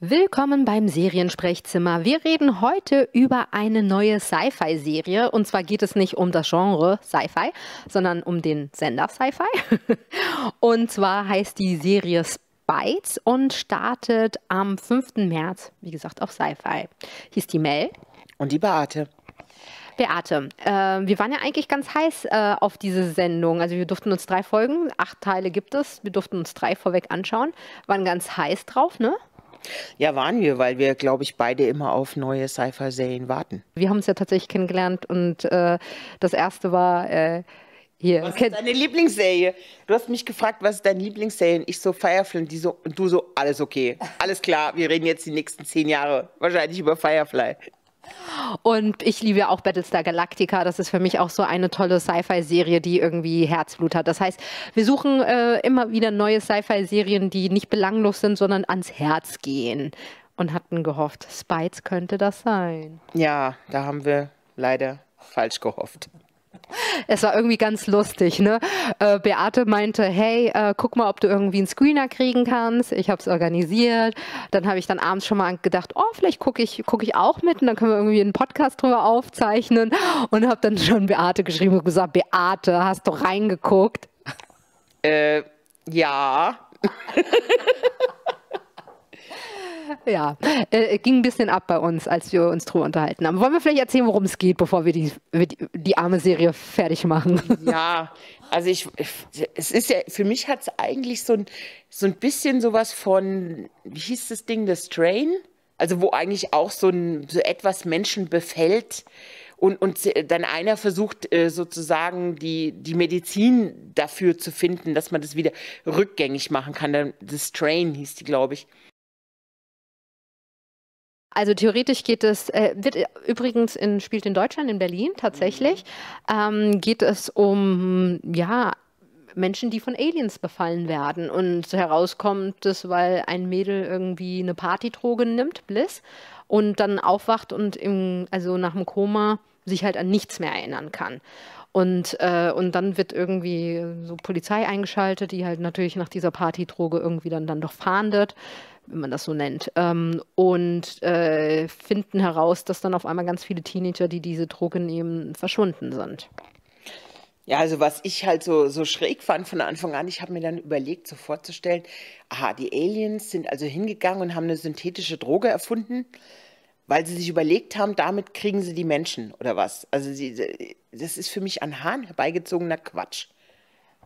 Willkommen beim Seriensprechzimmer. Wir reden heute über eine neue Sci-Fi-Serie. Und zwar geht es nicht um das Genre Sci-Fi, sondern um den Sender Sci-Fi. Und zwar heißt die Serie Spites und startet am 5. März, wie gesagt, auf Sci-Fi. Hieß die Mel. Und die Beate. Beate, äh, wir waren ja eigentlich ganz heiß äh, auf diese Sendung. Also wir durften uns drei Folgen, acht Teile gibt es, wir durften uns drei vorweg anschauen, waren ganz heiß drauf, ne? Ja, waren wir, weil wir, glaube ich, beide immer auf neue Sci-Fi-Serien warten. Wir haben uns ja tatsächlich kennengelernt und äh, das erste war äh, hier. Was ist deine Lieblingsserie? Du hast mich gefragt, was ist deine Lieblingsserie? Und ich so Firefly und, die so, und du so, alles okay. Alles klar, wir reden jetzt die nächsten zehn Jahre wahrscheinlich über Firefly. Und ich liebe auch Battlestar Galactica. Das ist für mich auch so eine tolle Sci-Fi-Serie, die irgendwie Herzblut hat. Das heißt, wir suchen äh, immer wieder neue Sci-Fi-Serien, die nicht belanglos sind, sondern ans Herz gehen. Und hatten gehofft, Spites könnte das sein. Ja, da haben wir leider falsch gehofft. Es war irgendwie ganz lustig, ne? Äh, Beate meinte, hey, äh, guck mal, ob du irgendwie einen Screener kriegen kannst. Ich habe es organisiert. Dann habe ich dann abends schon mal gedacht, oh, vielleicht gucke ich, guck ich auch mit und dann können wir irgendwie einen Podcast drüber aufzeichnen. Und habe dann schon Beate geschrieben und gesagt, Beate, hast du reingeguckt? Äh, ja. Ja, äh, ging ein bisschen ab bei uns, als wir uns drüber unterhalten haben. Wollen wir vielleicht erzählen, worum es geht, bevor wir die, die, die arme Serie fertig machen? Ja, also ich, es ist ja, für mich hat es eigentlich so ein, so ein bisschen sowas von, wie hieß das Ding, The Strain? Also wo eigentlich auch so, ein, so etwas Menschen befällt und, und dann einer versucht äh, sozusagen die, die Medizin dafür zu finden, dass man das wieder rückgängig machen kann. The Strain hieß die, glaube ich. Also theoretisch geht es, äh, wird übrigens in, spielt in Deutschland, in Berlin tatsächlich, ähm, geht es um, ja, Menschen, die von Aliens befallen werden. Und herauskommt es, weil ein Mädel irgendwie eine Partydroge nimmt, Bliss, und dann aufwacht und im, also nach dem Koma sich halt an nichts mehr erinnern kann. Und, äh, und dann wird irgendwie so Polizei eingeschaltet, die halt natürlich nach dieser Partydroge irgendwie dann, dann doch fahndet wenn man das so nennt, ähm, und äh, finden heraus, dass dann auf einmal ganz viele Teenager, die diese Droge nehmen, verschwunden sind. Ja, also was ich halt so, so schräg fand von Anfang an, ich habe mir dann überlegt, so vorzustellen, aha, die Aliens sind also hingegangen und haben eine synthetische Droge erfunden, weil sie sich überlegt haben, damit kriegen sie die Menschen oder was. Also sie, das ist für mich an Hahn herbeigezogener Quatsch.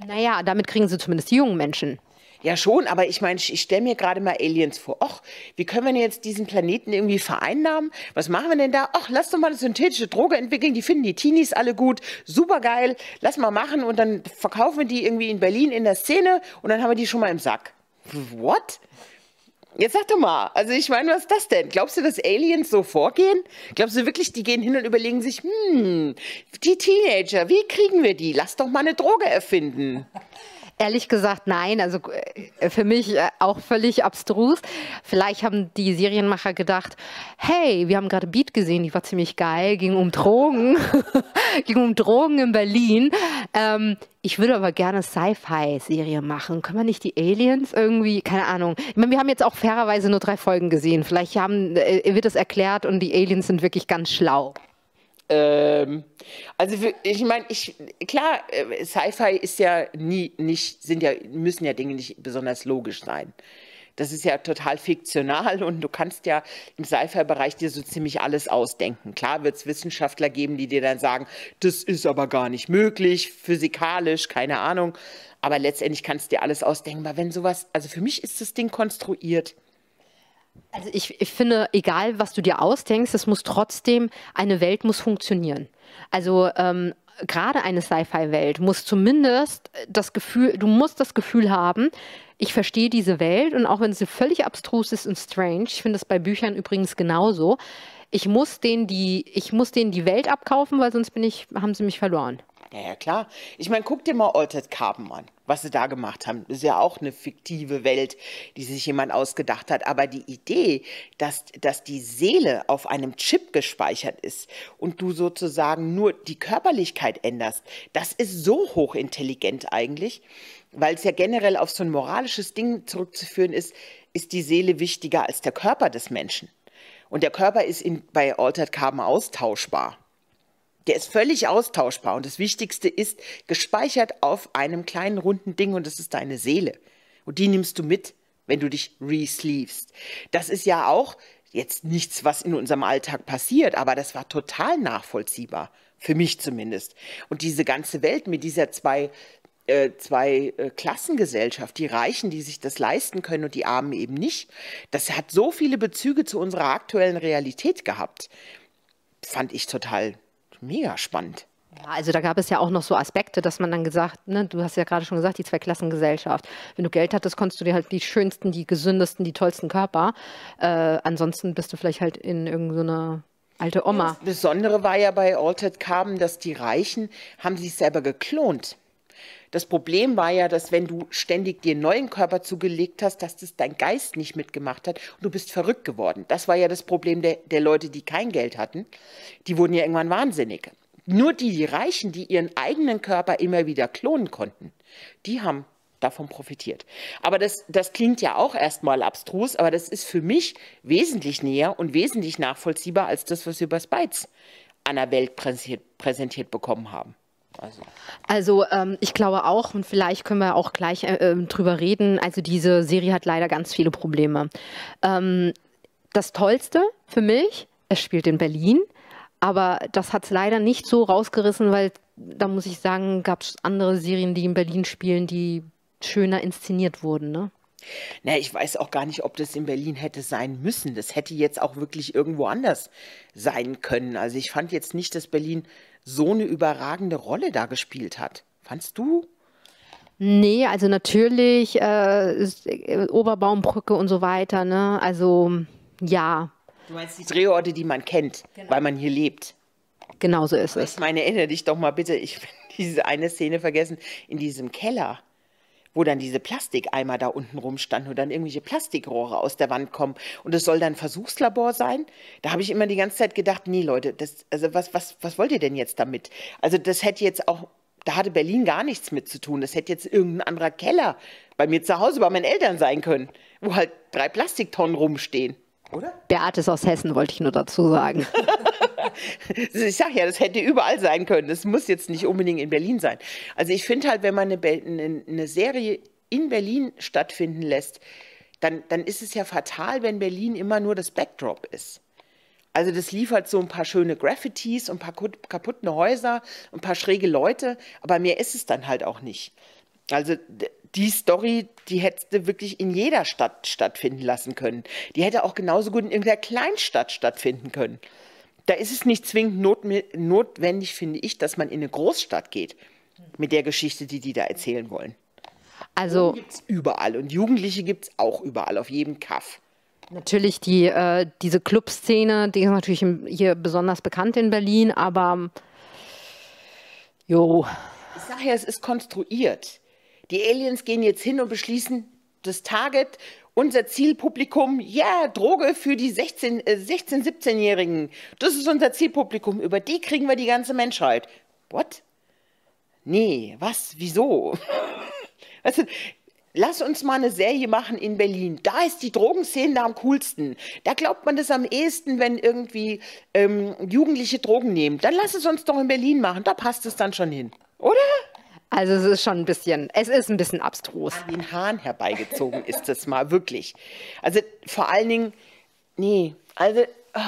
Naja, damit kriegen sie zumindest die jungen Menschen. Ja, schon, aber ich meine, ich stelle mir gerade mal Aliens vor. Och, wie können wir denn jetzt diesen Planeten irgendwie vereinnahmen? Was machen wir denn da? Ach, lass doch mal eine synthetische Droge entwickeln, die finden die Teenies alle gut, super geil, lass mal machen und dann verkaufen wir die irgendwie in Berlin in der Szene und dann haben wir die schon mal im Sack. What? Jetzt sag doch mal, also ich meine, was ist das denn? Glaubst du, dass Aliens so vorgehen? Glaubst du wirklich, die gehen hin und überlegen sich, hm, die Teenager, wie kriegen wir die? Lass doch mal eine Droge erfinden. Ehrlich gesagt, nein. Also äh, für mich äh, auch völlig abstrus. Vielleicht haben die Serienmacher gedacht, hey, wir haben gerade Beat gesehen, die war ziemlich geil, ging um Drogen, ging um Drogen in Berlin. Ähm, ich würde aber gerne Sci-Fi-Serie machen. Können wir nicht die Aliens irgendwie, keine Ahnung. Ich meine, wir haben jetzt auch fairerweise nur drei Folgen gesehen. Vielleicht haben, äh, wird es erklärt und die Aliens sind wirklich ganz schlau. Ähm, also ich meine, ich klar, äh, Sci-Fi ist ja nie nicht sind ja müssen ja Dinge nicht besonders logisch sein. Das ist ja total fiktional und du kannst ja im Sci-Fi-Bereich dir so ziemlich alles ausdenken. Klar wird es Wissenschaftler geben, die dir dann sagen, das ist aber gar nicht möglich, physikalisch, keine Ahnung. Aber letztendlich kannst du dir alles ausdenken. Aber wenn sowas, also für mich ist das Ding konstruiert. Also ich, ich finde, egal was du dir ausdenkst, es muss trotzdem, eine Welt muss funktionieren. Also ähm, gerade eine Sci-Fi-Welt muss zumindest das Gefühl, du musst das Gefühl haben, ich verstehe diese Welt und auch wenn sie völlig abstrus ist und strange, ich finde es bei Büchern übrigens genauso, ich muss denen die, ich muss denen die Welt abkaufen, weil sonst bin ich, haben sie mich verloren. Ja, ja, klar. Ich meine, guck dir mal Altered Carbon an, was sie da gemacht haben. Das ist ja auch eine fiktive Welt, die sich jemand ausgedacht hat. Aber die Idee, dass, dass die Seele auf einem Chip gespeichert ist und du sozusagen nur die Körperlichkeit änderst, das ist so hochintelligent eigentlich, weil es ja generell auf so ein moralisches Ding zurückzuführen ist. ist die Seele wichtiger als der Körper des Menschen. Und der Körper ist in, bei Altered Carbon austauschbar. Der ist völlig austauschbar. Und das Wichtigste ist gespeichert auf einem kleinen runden Ding und das ist deine Seele. Und die nimmst du mit, wenn du dich resleevest. Das ist ja auch jetzt nichts, was in unserem Alltag passiert, aber das war total nachvollziehbar. Für mich zumindest. Und diese ganze Welt mit dieser zwei äh, zwei äh, Klassengesellschaft, die Reichen, die sich das leisten können und die Armen eben nicht. Das hat so viele Bezüge zu unserer aktuellen Realität gehabt. Fand ich total mega spannend. Ja, also da gab es ja auch noch so Aspekte, dass man dann gesagt, ne, du hast ja gerade schon gesagt, die Zweiklassengesellschaft. Wenn du Geld hattest, konntest du dir halt die schönsten, die gesündesten, die tollsten Körper. Äh, ansonsten bist du vielleicht halt in irgendeiner so alte Oma. Das Besondere war ja bei Altered Carbon, dass die Reichen haben sich selber geklont. Das Problem war ja, dass wenn du ständig dir einen neuen Körper zugelegt hast, dass das dein Geist nicht mitgemacht hat und du bist verrückt geworden. Das war ja das Problem der, der Leute, die kein Geld hatten. Die wurden ja irgendwann wahnsinnig. Nur die, die Reichen, die ihren eigenen Körper immer wieder klonen konnten, die haben davon profitiert. Aber das, das klingt ja auch erstmal abstrus, aber das ist für mich wesentlich näher und wesentlich nachvollziehbar als das, was wir über Spitz an der Welt präsentiert, präsentiert bekommen haben. Also, also ähm, ich glaube auch, und vielleicht können wir auch gleich äh, ähm, drüber reden, also diese Serie hat leider ganz viele Probleme. Ähm, das Tollste für mich, es spielt in Berlin, aber das hat es leider nicht so rausgerissen, weil da muss ich sagen, gab es andere Serien, die in Berlin spielen, die schöner inszeniert wurden. Ne? Na, ich weiß auch gar nicht, ob das in Berlin hätte sein müssen. Das hätte jetzt auch wirklich irgendwo anders sein können. Also ich fand jetzt nicht, dass Berlin so eine überragende Rolle da gespielt hat. Fandst du? Nee, also natürlich äh, äh, Oberbaumbrücke und so weiter, ne? Also ja. Du meinst die Drehorte, die man kennt, genau. weil man hier lebt. Genau so ist es. Ich meine, erinnere dich doch mal bitte, ich will diese eine Szene vergessen, in diesem Keller wo dann diese Plastikeimer da unten rumstanden und dann irgendwelche Plastikrohre aus der Wand kommen. Und es soll dann Versuchslabor sein. Da habe ich immer die ganze Zeit gedacht, nee, Leute, das, also was, was, was wollt ihr denn jetzt damit? Also das hätte jetzt auch, da hatte Berlin gar nichts mit zu tun. Das hätte jetzt irgendein anderer Keller bei mir zu Hause bei meinen Eltern sein können, wo halt drei Plastiktonnen rumstehen. Oder? Beate ist aus Hessen, wollte ich nur dazu sagen. ich sage ja, das hätte überall sein können. Das muss jetzt nicht unbedingt in Berlin sein. Also ich finde halt, wenn man eine, eine, Serie in Berlin stattfinden lässt, dann, dann ist es ja fatal, wenn Berlin immer nur das Backdrop ist. Also das liefert so ein paar schöne Graffitis und ein paar kaputte Häuser, ein paar schräge Leute, aber mehr ist es dann halt auch nicht. Also die Story, die hättest du wirklich in jeder Stadt stattfinden lassen können. Die hätte auch genauso gut in irgendeiner Kleinstadt stattfinden können. Da ist es nicht zwingend not notwendig, finde ich, dass man in eine Großstadt geht mit der Geschichte, die die da erzählen wollen. Also gibt's überall und Jugendliche gibt es auch überall, auf jedem Kaff. Natürlich die, äh, diese Clubszene, die ist natürlich hier besonders bekannt in Berlin, aber jo. Ich sage ja, es ist konstruiert. Die Aliens gehen jetzt hin und beschließen, das Target, unser Zielpublikum, ja, Droge für die 16, äh, 16 17-Jährigen. Das ist unser Zielpublikum. Über die kriegen wir die ganze Menschheit. What? Nee, was? Wieso? Also, lass uns mal eine Serie machen in Berlin. Da ist die Drogenszene am coolsten. Da glaubt man das am ehesten, wenn irgendwie ähm, Jugendliche Drogen nehmen. Dann lass es uns doch in Berlin machen. Da passt es dann schon hin. Oder? Also es ist schon ein bisschen, es ist ein bisschen abstrus. An den Haaren herbeigezogen ist es mal, wirklich. Also vor allen Dingen, nee, also, oh,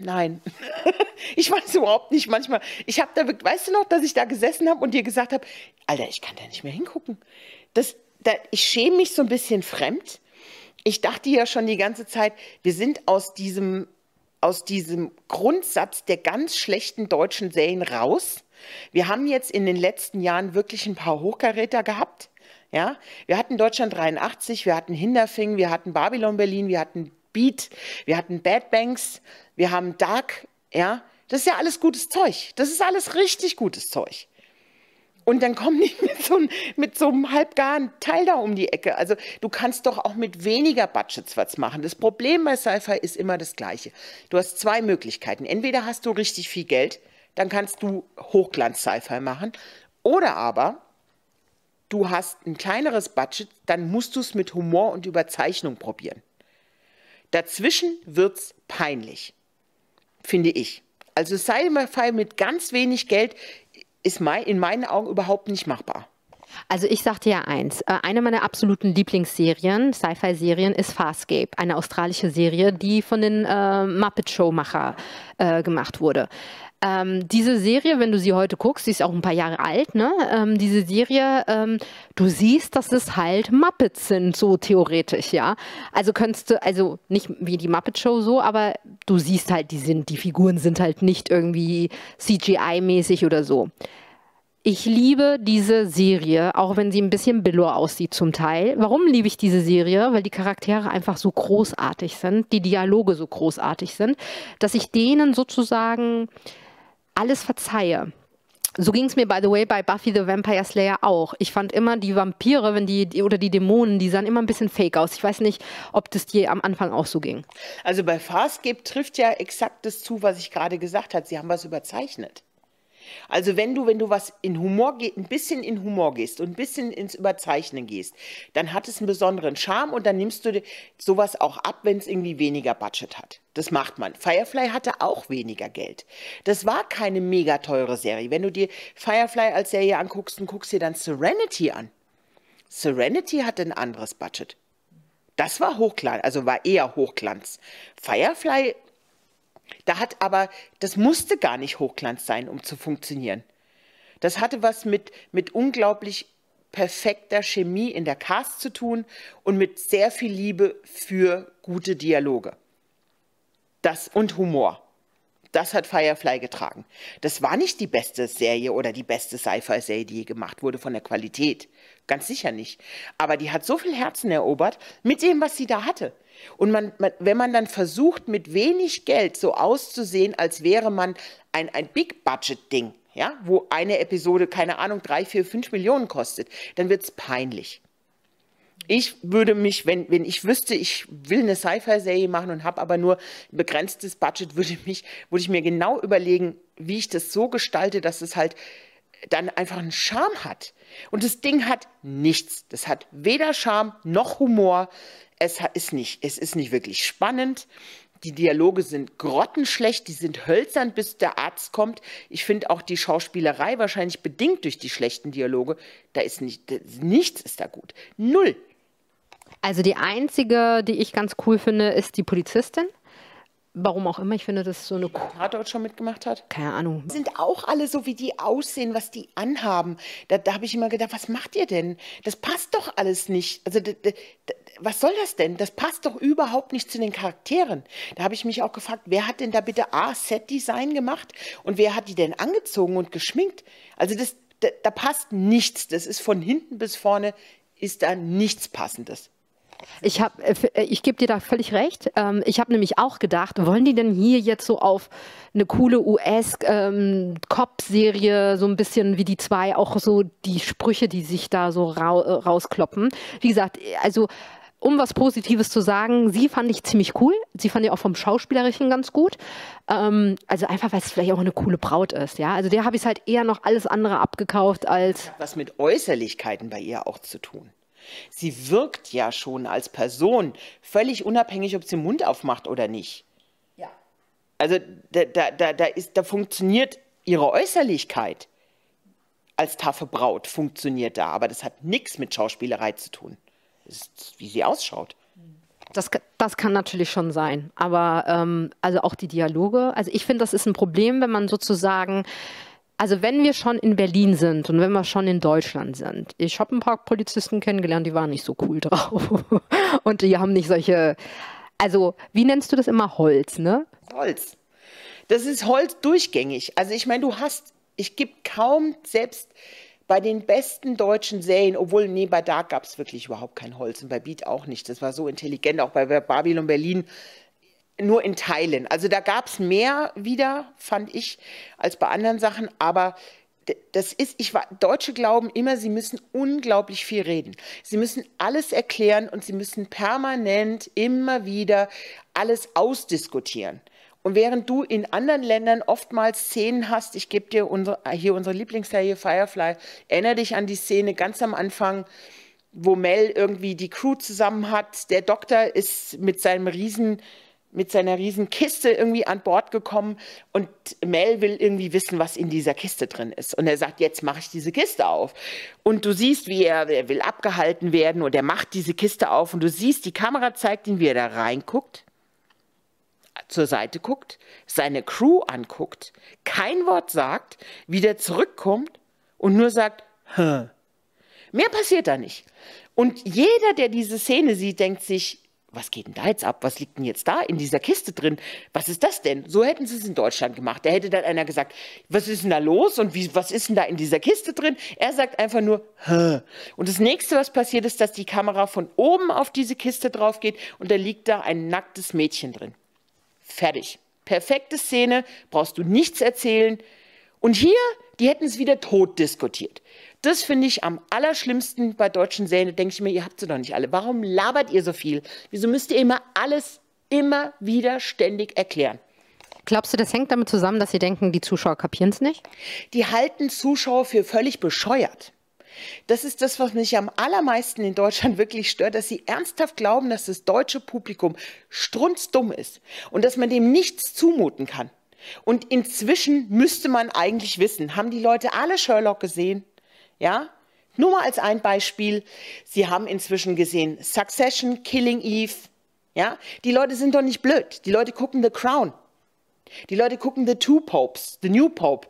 nein. ich weiß überhaupt nicht manchmal, ich habe da, weißt du noch, dass ich da gesessen habe und dir gesagt habe, Alter, ich kann da nicht mehr hingucken. Das, da, ich schäme mich so ein bisschen fremd. Ich dachte ja schon die ganze Zeit, wir sind aus diesem, aus diesem Grundsatz der ganz schlechten deutschen Serien raus wir haben jetzt in den letzten Jahren wirklich ein paar Hochkaräter gehabt. Ja, wir hatten Deutschland 83, wir hatten Hinderfing, wir hatten Babylon Berlin, wir hatten Beat, wir hatten Bad Banks, wir haben Dark, ja, das ist ja alles gutes Zeug. Das ist alles richtig gutes Zeug. Und dann kommen die mit so, mit so einem halbgaren Teil da um die Ecke. Also du kannst doch auch mit weniger Budgets was machen. Das Problem bei Sci-Fi ist immer das gleiche. Du hast zwei Möglichkeiten. Entweder hast du richtig viel Geld dann kannst du Hochglanz-Sci-Fi machen. Oder aber du hast ein kleineres Budget, dann musst du es mit Humor und Überzeichnung probieren. Dazwischen wird es peinlich, finde ich. Also Sci-Fi mit ganz wenig Geld ist in meinen Augen überhaupt nicht machbar. Also ich sagte ja eins, äh, eine meiner absoluten Lieblingsserien, Sci-Fi-Serien, ist Farscape, eine australische Serie, die von den äh, Muppet Show-Macher äh, gemacht wurde. Ähm, diese Serie, wenn du sie heute guckst, sie ist auch ein paar Jahre alt, ne? Ähm, diese Serie, ähm, du siehst, dass es halt Muppets sind, so theoretisch, ja. Also könntest du, also nicht wie die Muppet Show so, aber du siehst halt, die sind, die Figuren sind halt nicht irgendwie CGI-mäßig oder so. Ich liebe diese Serie, auch wenn sie ein bisschen billow aussieht zum Teil. Warum liebe ich diese Serie? Weil die Charaktere einfach so großartig sind, die Dialoge so großartig sind, dass ich denen sozusagen alles verzeihe. So ging es mir, by the way, bei Buffy the Vampire Slayer auch. Ich fand immer die Vampire, wenn die, oder die Dämonen, die sahen immer ein bisschen fake aus. Ich weiß nicht, ob das dir am Anfang auch so ging. Also bei Farscape trifft ja exakt das zu, was ich gerade gesagt habe. Sie haben was überzeichnet. Also wenn du, wenn du was in Humor gehst, ein bisschen in Humor gehst und ein bisschen ins Überzeichnen gehst, dann hat es einen besonderen Charme und dann nimmst du sowas auch ab, wenn es irgendwie weniger Budget hat. Das macht man. Firefly hatte auch weniger Geld. Das war keine mega teure Serie. Wenn du dir Firefly als Serie anguckst und guckst dir dann Serenity an. Serenity hatte ein anderes Budget. Das war Hochglanz, also war eher Hochglanz. Firefly da hat aber, das musste gar nicht Hochglanz sein, um zu funktionieren. Das hatte was mit, mit unglaublich perfekter Chemie in der Cast zu tun und mit sehr viel Liebe für gute Dialoge. Das und Humor. Das hat Firefly getragen. Das war nicht die beste Serie oder die beste Sci-Fi-Serie, die je gemacht wurde von der Qualität. Ganz sicher nicht. Aber die hat so viel Herzen erobert mit dem, was sie da hatte. Und man, man, wenn man dann versucht, mit wenig Geld so auszusehen, als wäre man ein, ein Big-Budget-Ding, ja, wo eine Episode, keine Ahnung, drei, vier, fünf Millionen kostet, dann wird es peinlich. Ich würde mich, wenn, wenn ich wüsste, ich will eine Sci-Fi-Serie machen und habe aber nur ein begrenztes Budget, würde, mich, würde ich mir genau überlegen, wie ich das so gestalte, dass es halt dann einfach einen Charme hat. Und das Ding hat nichts. Das hat weder Charme noch Humor es ist nicht, es ist nicht wirklich spannend. Die Dialoge sind grottenschlecht, die sind hölzern, bis der Arzt kommt. Ich finde auch die Schauspielerei wahrscheinlich bedingt durch die schlechten Dialoge. Da ist nicht, nichts ist da gut. Null. Also die einzige, die ich ganz cool finde, ist die Polizistin. Warum auch immer, ich finde das so eine. Tatort schon mitgemacht hat? Keine Ahnung. Sind auch alle so, wie die aussehen, was die anhaben. Da, da habe ich immer gedacht, was macht ihr denn? Das passt doch alles nicht. Also, was soll das denn? Das passt doch überhaupt nicht zu den Charakteren. Da habe ich mich auch gefragt, wer hat denn da bitte A, Set-Design gemacht und wer hat die denn angezogen und geschminkt? Also, das, da, da passt nichts. Das ist von hinten bis vorne, ist da nichts Passendes. Ich, äh, äh, ich gebe dir da völlig recht. Ähm, ich habe nämlich auch gedacht, wollen die denn hier jetzt so auf eine coole US-Cop-Serie, ähm, so ein bisschen wie die zwei, auch so die Sprüche, die sich da so äh, rauskloppen. Wie gesagt, also um was Positives zu sagen, sie fand ich ziemlich cool. Sie fand ich auch vom Schauspielerischen ganz gut. Ähm, also einfach, weil es vielleicht auch eine coole Braut ist. Ja, also der habe ich halt eher noch alles andere abgekauft als. Was mit Äußerlichkeiten bei ihr auch zu tun. Sie wirkt ja schon als Person, völlig unabhängig, ob sie den Mund aufmacht oder nicht. Ja. Also da, da, da, da, ist, da funktioniert ihre Äußerlichkeit als taffe Braut, funktioniert da. Aber das hat nichts mit Schauspielerei zu tun. Das ist, wie sie ausschaut. Das, das kann natürlich schon sein. Aber ähm, also auch die Dialoge. Also ich finde, das ist ein Problem, wenn man sozusagen also wenn wir schon in Berlin sind und wenn wir schon in Deutschland sind, ich habe ein paar Polizisten kennengelernt, die waren nicht so cool drauf. und die haben nicht solche, also wie nennst du das immer Holz, ne? Holz. Das ist Holz durchgängig. Also ich meine, du hast, ich gibt kaum selbst bei den besten deutschen Serien, obwohl, nee, bei Dark gab es wirklich überhaupt kein Holz und bei Beat auch nicht. Das war so intelligent, auch bei Babylon Berlin nur in Teilen. Also da gab es mehr wieder, fand ich, als bei anderen Sachen. Aber das ist, ich war, Deutsche glauben immer, sie müssen unglaublich viel reden. Sie müssen alles erklären und sie müssen permanent immer wieder alles ausdiskutieren. Und während du in anderen Ländern oftmals Szenen hast, ich gebe dir unsere, hier unsere Lieblingsserie Firefly, erinnere dich an die Szene ganz am Anfang, wo Mel irgendwie die Crew zusammen hat. Der Doktor ist mit seinem riesen mit seiner riesen Kiste irgendwie an Bord gekommen und Mel will irgendwie wissen, was in dieser Kiste drin ist. Und er sagt, jetzt mache ich diese Kiste auf. Und du siehst, wie er, er will abgehalten werden und er macht diese Kiste auf und du siehst, die Kamera zeigt ihn, wie er da reinguckt, zur Seite guckt, seine Crew anguckt, kein Wort sagt, wieder zurückkommt und nur sagt, Hä. Mehr passiert da nicht. Und jeder, der diese Szene sieht, denkt sich, was geht denn da jetzt ab? Was liegt denn jetzt da in dieser Kiste drin? Was ist das denn? So hätten sie es in Deutschland gemacht. Da hätte dann einer gesagt, was ist denn da los und wie, was ist denn da in dieser Kiste drin? Er sagt einfach nur, Hä. Und das nächste, was passiert, ist, dass die Kamera von oben auf diese Kiste drauf geht und da liegt da ein nacktes Mädchen drin. Fertig. Perfekte Szene, brauchst du nichts erzählen. Und hier, die hätten es wieder tot diskutiert. Das finde ich am allerschlimmsten bei deutschen Serien. Da denke ich mir, ihr habt sie doch nicht alle. Warum labert ihr so viel? Wieso müsst ihr immer alles immer wieder ständig erklären? Glaubst du, das hängt damit zusammen, dass sie denken, die Zuschauer kapieren es nicht? Die halten Zuschauer für völlig bescheuert. Das ist das, was mich am allermeisten in Deutschland wirklich stört, dass sie ernsthaft glauben, dass das deutsche Publikum strunzdumm ist und dass man dem nichts zumuten kann. Und inzwischen müsste man eigentlich wissen, haben die Leute alle Sherlock gesehen? Ja? Nur mal als ein Beispiel. Sie haben inzwischen gesehen Succession, Killing Eve. Ja? Die Leute sind doch nicht blöd. Die Leute gucken The Crown. Die Leute gucken The Two Popes, The New Pope.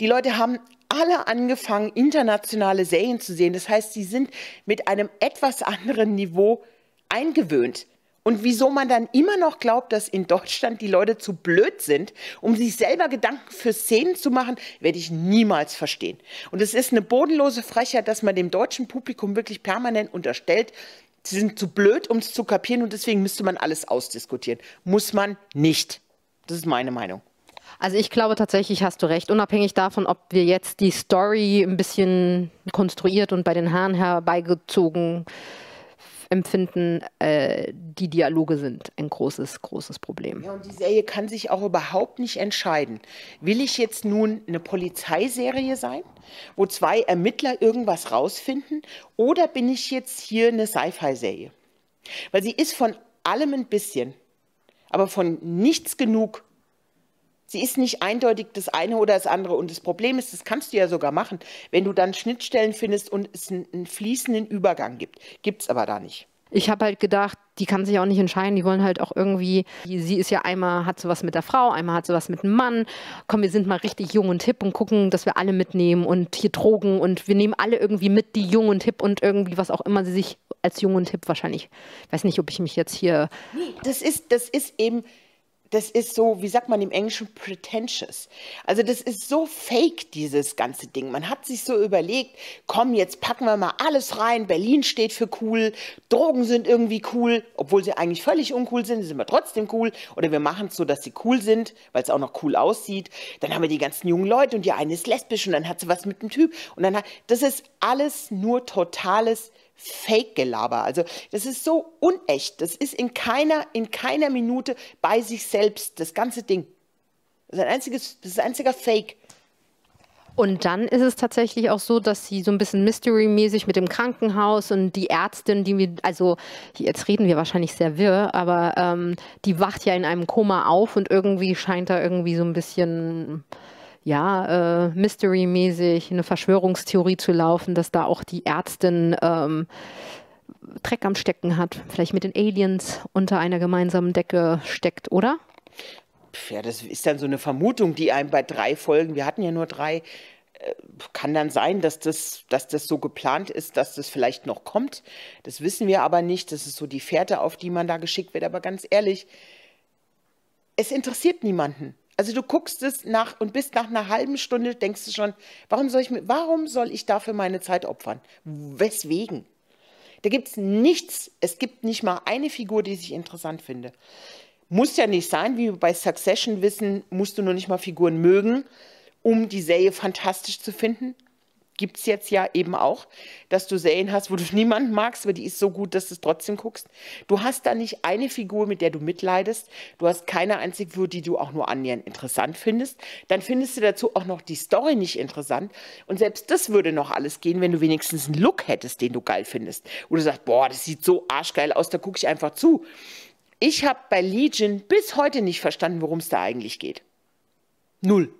Die Leute haben alle angefangen, internationale Serien zu sehen. Das heißt, sie sind mit einem etwas anderen Niveau eingewöhnt. Und wieso man dann immer noch glaubt, dass in Deutschland die Leute zu blöd sind, um sich selber Gedanken für Szenen zu machen, werde ich niemals verstehen. Und es ist eine bodenlose Frechheit, dass man dem deutschen Publikum wirklich permanent unterstellt, sie sind zu blöd, um es zu kapieren und deswegen müsste man alles ausdiskutieren. Muss man nicht. Das ist meine Meinung. Also ich glaube tatsächlich, hast du recht, unabhängig davon, ob wir jetzt die Story ein bisschen konstruiert und bei den Haaren herbeigezogen empfinden, äh, die Dialoge sind ein großes, großes Problem. Ja, und die Serie kann sich auch überhaupt nicht entscheiden. Will ich jetzt nun eine Polizeiserie sein, wo zwei Ermittler irgendwas rausfinden, oder bin ich jetzt hier eine Sci-Fi-Serie? Weil sie ist von allem ein bisschen, aber von nichts genug, Sie ist nicht eindeutig das eine oder das andere. Und das Problem ist, das kannst du ja sogar machen, wenn du dann Schnittstellen findest und es einen, fließenden Übergang gibt. Gibt es aber da nicht. Ich habe halt gedacht, die kann sich auch nicht entscheiden. Die wollen halt auch irgendwie, sie ist ja einmal, hat sie was mit der Frau, einmal hat sie was mit dem Mann. Komm, wir sind mal richtig jung und hip und gucken, dass wir alle mitnehmen und hier Drogen und wir nehmen alle irgendwie mit, die jung und hip und irgendwie was auch immer sie sich als jung und hip wahrscheinlich, ich weiß nicht, ob ich mich jetzt hier. Nee, das ist, das ist eben, das ist so, wie sagt man im Englischen, pretentious. Also das ist so fake, dieses ganze Ding. Man hat sich so überlegt, komm, jetzt packen wir mal alles rein. Berlin steht für cool, Drogen sind irgendwie cool, obwohl sie eigentlich völlig uncool sind, sind wir trotzdem cool. Oder wir machen es so, dass sie cool sind, weil es auch noch cool aussieht. Dann haben wir die ganzen jungen Leute und die eine ist lesbisch und dann hat sie was mit dem Typ. Und dann hat, das ist alles nur totales Fake-Gelaber. Also das ist so unecht. Das ist in keiner, in keiner Minute bei sich selbst, das ganze Ding. Das ist ein einziges, das ist ein einziger Fake. Und dann ist es tatsächlich auch so, dass sie so ein bisschen Mystery-mäßig mit dem Krankenhaus und die Ärztin, die wir, also jetzt reden wir wahrscheinlich sehr wirr, aber ähm, die wacht ja in einem Koma auf und irgendwie scheint da irgendwie so ein bisschen ja, äh, Mystery-mäßig eine Verschwörungstheorie zu laufen, dass da auch die Ärztin ähm, Dreck am Stecken hat, vielleicht mit den Aliens unter einer gemeinsamen Decke steckt, oder? Ja, das ist dann so eine Vermutung, die einem bei drei Folgen, wir hatten ja nur drei, äh, kann dann sein, dass das, dass das so geplant ist, dass das vielleicht noch kommt. Das wissen wir aber nicht. Das ist so die Fährte, auf die man da geschickt wird. Aber ganz ehrlich, es interessiert niemanden. Also du guckst es nach und bist nach einer halben Stunde, denkst du schon, warum soll ich, warum soll ich dafür meine Zeit opfern? Weswegen? Da gibt es nichts, es gibt nicht mal eine Figur, die ich interessant finde. Muss ja nicht sein, wie wir bei Succession wissen, musst du nur nicht mal Figuren mögen, um die Serie fantastisch zu finden. Gibt es jetzt ja eben auch, dass du Serien hast, wo du niemanden magst, aber die ist so gut, dass du es trotzdem guckst. Du hast da nicht eine Figur, mit der du mitleidest. Du hast keine einzige Figur, die du auch nur annähernd interessant findest. Dann findest du dazu auch noch die Story nicht interessant. Und selbst das würde noch alles gehen, wenn du wenigstens einen Look hättest, den du geil findest. Wo du sagst, boah, das sieht so arschgeil aus, da gucke ich einfach zu. Ich habe bei Legion bis heute nicht verstanden, worum es da eigentlich geht. Null.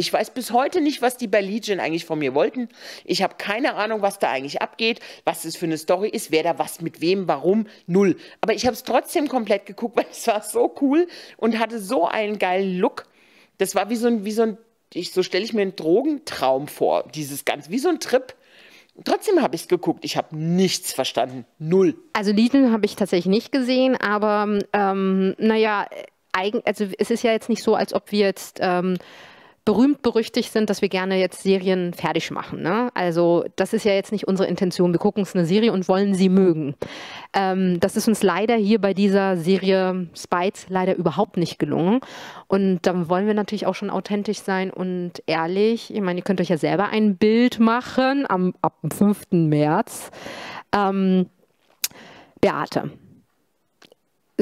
Ich weiß bis heute nicht, was die bei Legion eigentlich von mir wollten. Ich habe keine Ahnung, was da eigentlich abgeht, was das für eine Story ist, wer da was mit wem, warum, null. Aber ich habe es trotzdem komplett geguckt, weil es war so cool und hatte so einen geilen Look. Das war wie so ein, wie so ein, ich, so stelle ich mir einen Drogentraum vor, dieses ganz, wie so ein Trip. Trotzdem habe ich es geguckt. Ich habe nichts verstanden. Null. Also Legion habe ich tatsächlich nicht gesehen, aber ähm, naja, also es ist ja jetzt nicht so, als ob wir jetzt ähm, berühmt berüchtigt sind, dass wir gerne jetzt Serien fertig machen. Ne? Also das ist ja jetzt nicht unsere Intention. Wir gucken uns eine Serie und wollen sie mögen. Ähm, das ist uns leider hier bei dieser Serie Spites leider überhaupt nicht gelungen. Und dann wollen wir natürlich auch schon authentisch sein und ehrlich. Ich meine, ihr könnt euch ja selber ein Bild machen am, ab dem 5. März. Ähm, Beate,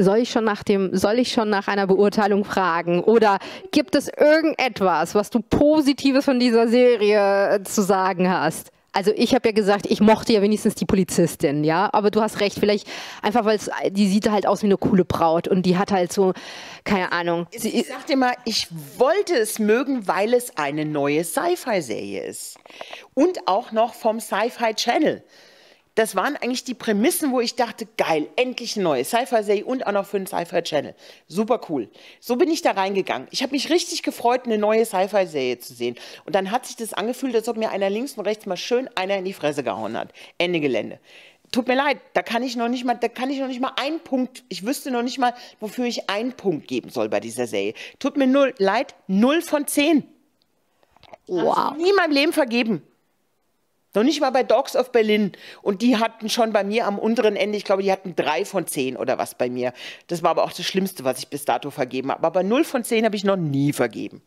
soll ich schon nach dem, soll ich schon nach einer Beurteilung fragen? Oder gibt es irgendetwas, was du Positives von dieser Serie äh, zu sagen hast? Also ich habe ja gesagt, ich mochte ja wenigstens die Polizistin, ja, aber du hast recht, vielleicht einfach, weil die sieht halt aus wie eine coole Braut und die hat halt so, keine Ahnung. Ich sag dir mal, ich wollte es mögen, weil es eine neue Sci-Fi-Serie ist. Und auch noch vom Sci-Fi Channel das waren eigentlich die Prämissen, wo ich dachte, geil, endlich eine neue Sci-Fi-Serie und auch noch für den Sci-Fi-Channel. Super cool. So bin ich da reingegangen. Ich habe mich richtig gefreut, eine neue Sci-Fi-Serie zu sehen. Und dann hat sich das angefühlt, als ob mir einer links und rechts mal schön einer in die Fresse gehauen hat. Ende Gelände. Tut mir leid, da kann ich noch nicht mal, da kann ich noch nicht mal einen Punkt, ich wüsste noch nicht mal, wofür ich einen Punkt geben soll bei dieser Serie. Tut mir null leid, null von zehn. Wow. Nie in meinem Leben vergeben. Noch nicht mal bei Dogs of Berlin. Und die hatten schon bei mir am unteren Ende, ich glaube, die hatten drei von zehn oder was bei mir. Das war aber auch das Schlimmste, was ich bis dato vergeben habe. Aber null von zehn habe ich noch nie vergeben.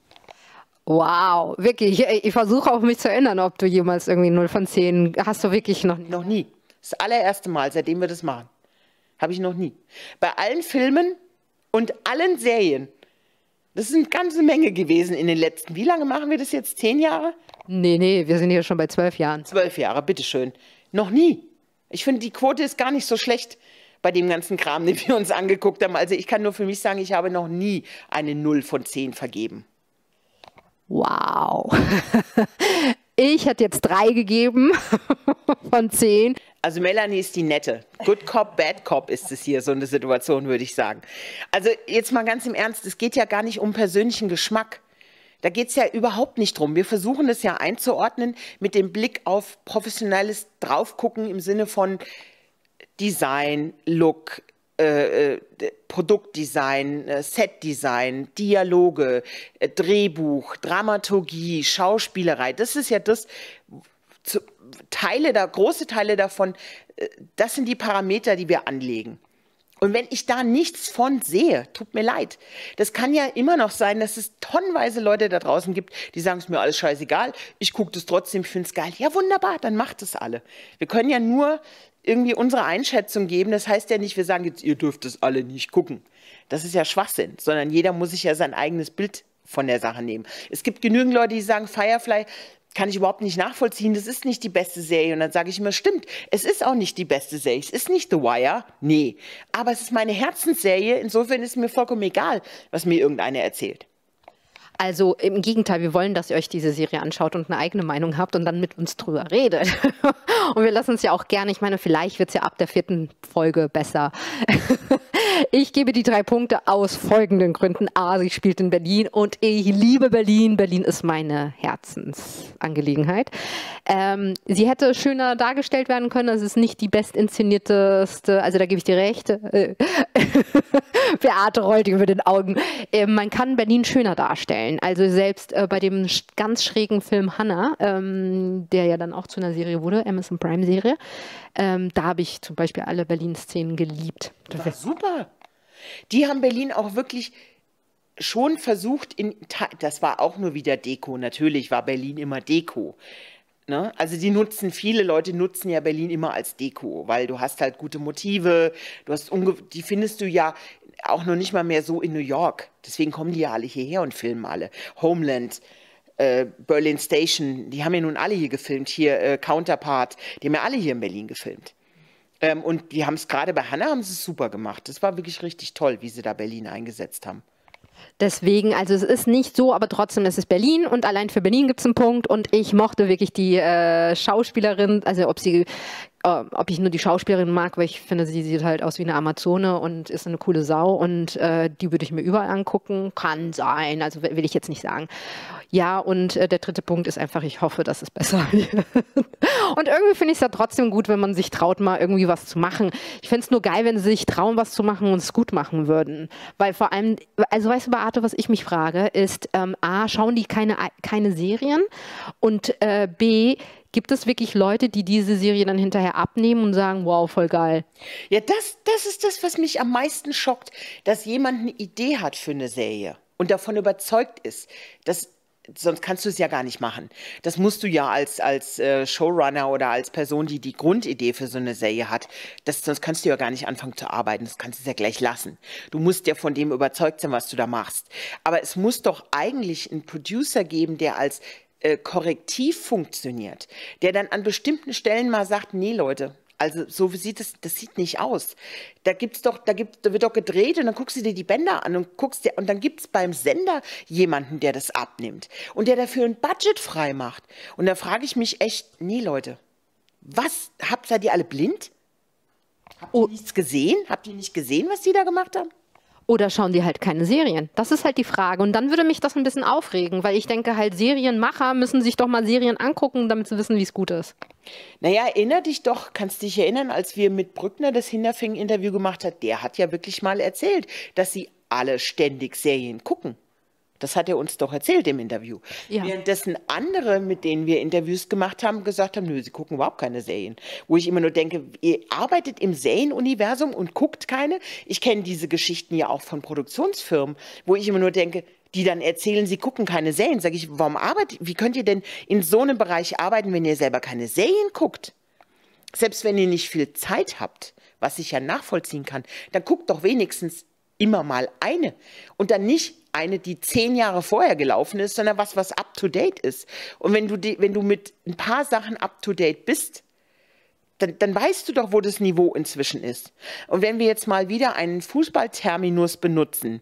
Wow, wirklich. Ich, ich versuche auch mich zu erinnern, ob du jemals irgendwie null von zehn hast du wirklich noch nie. Noch nie. Das allererste Mal, seitdem wir das machen. Habe ich noch nie. Bei allen Filmen und allen Serien. Das ist eine ganze Menge gewesen in den letzten. Wie lange machen wir das jetzt? Zehn Jahre? Nee, nee, wir sind hier schon bei zwölf Jahren. Zwölf Jahre, bitteschön. Noch nie. Ich finde, die Quote ist gar nicht so schlecht bei dem ganzen Kram, den wir uns angeguckt haben. Also ich kann nur für mich sagen, ich habe noch nie eine Null von zehn vergeben. Wow. Ich hätte jetzt drei gegeben von zehn. Also Melanie ist die nette. Good Cop, Bad Cop ist es hier, so eine Situation, würde ich sagen. Also jetzt mal ganz im Ernst, es geht ja gar nicht um persönlichen Geschmack. Da geht es ja überhaupt nicht drum. Wir versuchen es ja einzuordnen mit dem Blick auf professionelles Draufgucken im Sinne von Design, Look, äh, äh Produktdesign, äh, Setdesign, Dialoge, äh, Drehbuch, Dramaturgie, Schauspielerei. Das ist ja das, zu, Teile da, große Teile davon, äh, das sind die Parameter, die wir anlegen. Und wenn ich da nichts von sehe, tut mir leid. Das kann ja immer noch sein, dass es tonnenweise Leute da draußen gibt, die sagen, es mir alles scheißegal, ich gucke das trotzdem, ich finde es geil. Ja, wunderbar, dann macht es alle. Wir können ja nur irgendwie unsere Einschätzung geben. Das heißt ja nicht, wir sagen jetzt, ihr dürft es alle nicht gucken. Das ist ja Schwachsinn, sondern jeder muss sich ja sein eigenes Bild von der Sache nehmen. Es gibt genügend Leute, die sagen, Firefly kann ich überhaupt nicht nachvollziehen, das ist nicht die beste Serie. Und dann sage ich immer, stimmt, es ist auch nicht die beste Serie. Es ist nicht The Wire, nee. Aber es ist meine Herzensserie, insofern ist mir vollkommen egal, was mir irgendeiner erzählt. Also im Gegenteil, wir wollen, dass ihr euch diese Serie anschaut und eine eigene Meinung habt und dann mit uns drüber redet. und wir lassen es ja auch gerne, ich meine, vielleicht wird es ja ab der vierten Folge besser. ich gebe die drei Punkte aus folgenden Gründen. A, sie spielt in Berlin und ich liebe Berlin. Berlin ist meine Herzensangelegenheit. Ähm, sie hätte schöner dargestellt werden können. Es ist nicht die bestinszenierteste, also da gebe ich dir recht. Beate rollt über den Augen. Äh, man kann Berlin schöner darstellen stellen. Also selbst äh, bei dem ganz schrägen Film Hannah, ähm, der ja dann auch zu einer Serie wurde, Amazon Prime Serie, ähm, da habe ich zum Beispiel alle Berlin-Szenen geliebt. Das war super. Die haben Berlin auch wirklich schon versucht, in, das war auch nur wieder Deko. Natürlich war Berlin immer Deko. Ne? Also die nutzen, viele Leute nutzen ja Berlin immer als Deko, weil du hast halt gute Motive, du hast die findest du ja auch noch nicht mal mehr so in New York. Deswegen kommen die ja alle hierher und filmen alle. Homeland, äh, Berlin Station, die haben ja nun alle hier gefilmt, hier äh, Counterpart, die haben ja alle hier in Berlin gefilmt. Ähm, und die haben es gerade bei Hannah haben sie super gemacht. Das war wirklich richtig toll, wie sie da Berlin eingesetzt haben. Deswegen, also es ist nicht so, aber trotzdem ist es Berlin und allein für Berlin gibt es einen Punkt und ich mochte wirklich die äh, Schauspielerin, also ob sie äh, ob ich nur die Schauspielerin mag, weil ich finde, sie sieht halt aus wie eine Amazone und ist eine coole Sau und äh, die würde ich mir überall angucken. Kann sein, also will ich jetzt nicht sagen. Ja, und äh, der dritte Punkt ist einfach, ich hoffe, dass es besser wird. und irgendwie finde ich es ja trotzdem gut, wenn man sich traut, mal irgendwie was zu machen. Ich fände es nur geil, wenn sie sich trauen, was zu machen und es gut machen würden. Weil vor allem, also weißt du, Beate, was ich mich frage, ist, ähm, A, schauen die keine, keine Serien und äh, B, Gibt es wirklich Leute, die diese Serie dann hinterher abnehmen und sagen, wow, voll geil? Ja, das, das ist das, was mich am meisten schockt, dass jemand eine Idee hat für eine Serie und davon überzeugt ist, dass sonst kannst du es ja gar nicht machen. Das musst du ja als, als äh, Showrunner oder als Person, die die Grundidee für so eine Serie hat, das, sonst kannst du ja gar nicht anfangen zu arbeiten. Das kannst du ja gleich lassen. Du musst ja von dem überzeugt sein, was du da machst. Aber es muss doch eigentlich einen Producer geben, der als äh, Korrektiv funktioniert, der dann an bestimmten Stellen mal sagt, nee Leute, also so sieht es, das sieht nicht aus. Da gibt's doch, da gibt, da wird doch gedreht und dann guckst du dir die Bänder an und guckst dir und dann gibt es beim Sender jemanden, der das abnimmt und der dafür ein Budget frei macht. Und da frage ich mich echt, nee Leute, was habt seid ihr alle blind? Habt ihr oh. nichts gesehen? Habt ihr nicht gesehen, was die da gemacht haben? Oder schauen die halt keine Serien? Das ist halt die Frage. Und dann würde mich das ein bisschen aufregen, weil ich denke halt, Serienmacher müssen sich doch mal Serien angucken, damit sie wissen, wie es gut ist. Naja, erinnere dich doch, kannst dich erinnern, als wir mit Brückner das Hinterfing-Interview gemacht haben, der hat ja wirklich mal erzählt, dass sie alle ständig Serien gucken. Das hat er uns doch erzählt im Interview. Ja. Währenddessen andere, mit denen wir Interviews gemacht haben, gesagt haben, nö, sie gucken überhaupt keine Serien. Wo ich immer nur denke, ihr arbeitet im Serienuniversum und guckt keine. Ich kenne diese Geschichten ja auch von Produktionsfirmen, wo ich immer nur denke, die dann erzählen, sie gucken keine Serien. Sage ich, warum arbeitet, wie könnt ihr denn in so einem Bereich arbeiten, wenn ihr selber keine Serien guckt? Selbst wenn ihr nicht viel Zeit habt, was ich ja nachvollziehen kann, dann guckt doch wenigstens immer mal eine und dann nicht eine, die zehn Jahre vorher gelaufen ist, sondern was, was up to date ist. Und wenn du, die, wenn du mit ein paar Sachen up to date bist, dann, dann weißt du doch, wo das Niveau inzwischen ist. Und wenn wir jetzt mal wieder einen Fußballterminus benutzen,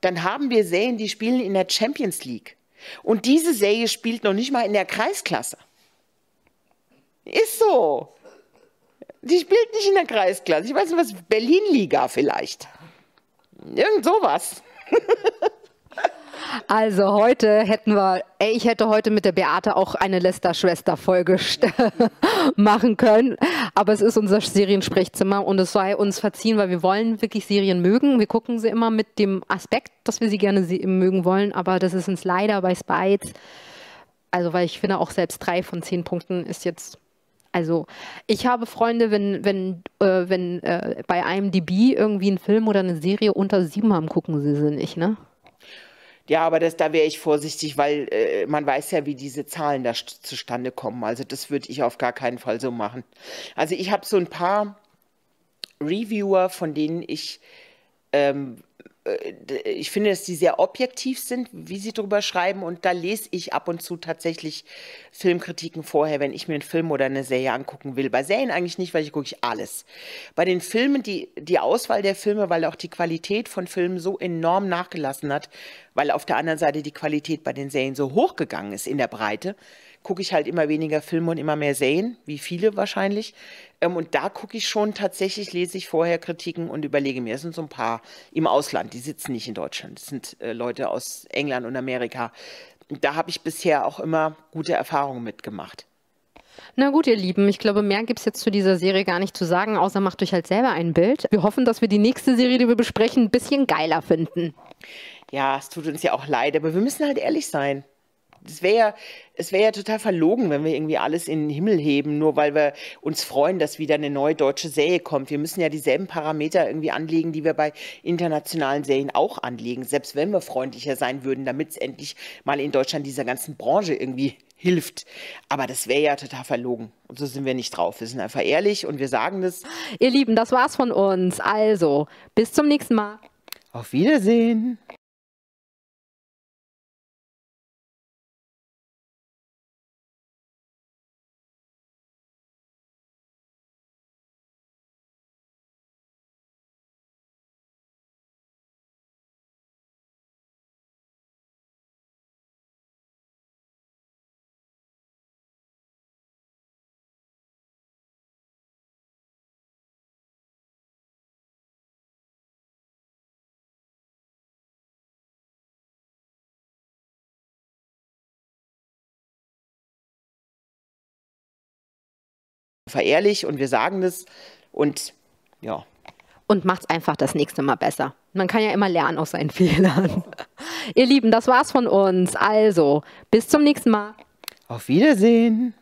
dann haben wir Serien, die spielen in der Champions League. Und diese Serie spielt noch nicht mal in der Kreisklasse. Ist so. Die spielt nicht in der Kreisklasse. Ich weiß nicht was, Berlin-Liga vielleicht. Irgend sowas. Also heute hätten wir, ey, ich hätte heute mit der Beate auch eine Lester-Schwester-Folge machen können, aber es ist unser Seriensprechzimmer und es sei uns verziehen, weil wir wollen wirklich Serien mögen. Wir gucken sie immer mit dem Aspekt, dass wir sie gerne mögen wollen, aber das ist uns leider bei Spites, also weil ich finde auch selbst drei von zehn Punkten ist jetzt also ich habe Freunde, wenn, wenn, äh, wenn äh, bei IMDb irgendwie ein Film oder eine Serie unter sieben haben, gucken sie sie nicht, ne? Ja, aber das, da wäre ich vorsichtig, weil äh, man weiß ja, wie diese Zahlen da zustande kommen. Also das würde ich auf gar keinen Fall so machen. Also ich habe so ein paar Reviewer, von denen ich ähm, äh, ich finde, dass die sehr objektiv sind, wie sie drüber schreiben. Und da lese ich ab und zu tatsächlich Filmkritiken vorher, wenn ich mir einen Film oder eine Serie angucken will. Bei Serien eigentlich nicht, weil ich gucke ich alles. Bei den Filmen, die, die Auswahl der Filme, weil auch die Qualität von Filmen so enorm nachgelassen hat, weil auf der anderen Seite die Qualität bei den Serien so hochgegangen ist in der Breite, gucke ich halt immer weniger Filme und immer mehr Serien, wie viele wahrscheinlich. Ähm, und da gucke ich schon tatsächlich, lese ich vorher Kritiken und überlege mir, es sind so ein paar im Ausland, die sitzen nicht in Deutschland. Das sind äh, Leute aus England und Amerika. Da habe ich bisher auch immer gute Erfahrungen mitgemacht. Na gut, ihr Lieben, ich glaube, mehr gibt es jetzt zu dieser Serie gar nicht zu sagen, außer macht euch halt selber ein Bild. Wir hoffen, dass wir die nächste Serie, die wir besprechen, ein bisschen geiler finden. Ja, es tut uns ja auch leid, aber wir müssen halt ehrlich sein es wäre ja, es wäre ja total verlogen, wenn wir irgendwie alles in den Himmel heben, nur weil wir uns freuen, dass wieder eine neue deutsche Serie kommt. Wir müssen ja dieselben Parameter irgendwie anlegen, die wir bei internationalen Serien auch anlegen, selbst wenn wir freundlicher sein würden, damit es endlich mal in Deutschland dieser ganzen Branche irgendwie hilft. Aber das wäre ja total verlogen. Und so sind wir nicht drauf. Wir sind einfach ehrlich und wir sagen das. Ihr Lieben, das war's von uns. Also, bis zum nächsten Mal. Auf Wiedersehen. Verehrlich und wir sagen das und ja. Und macht's einfach das nächste Mal besser. Man kann ja immer lernen aus seinen Fehlern. Ihr Lieben, das war's von uns. Also, bis zum nächsten Mal. Auf Wiedersehen.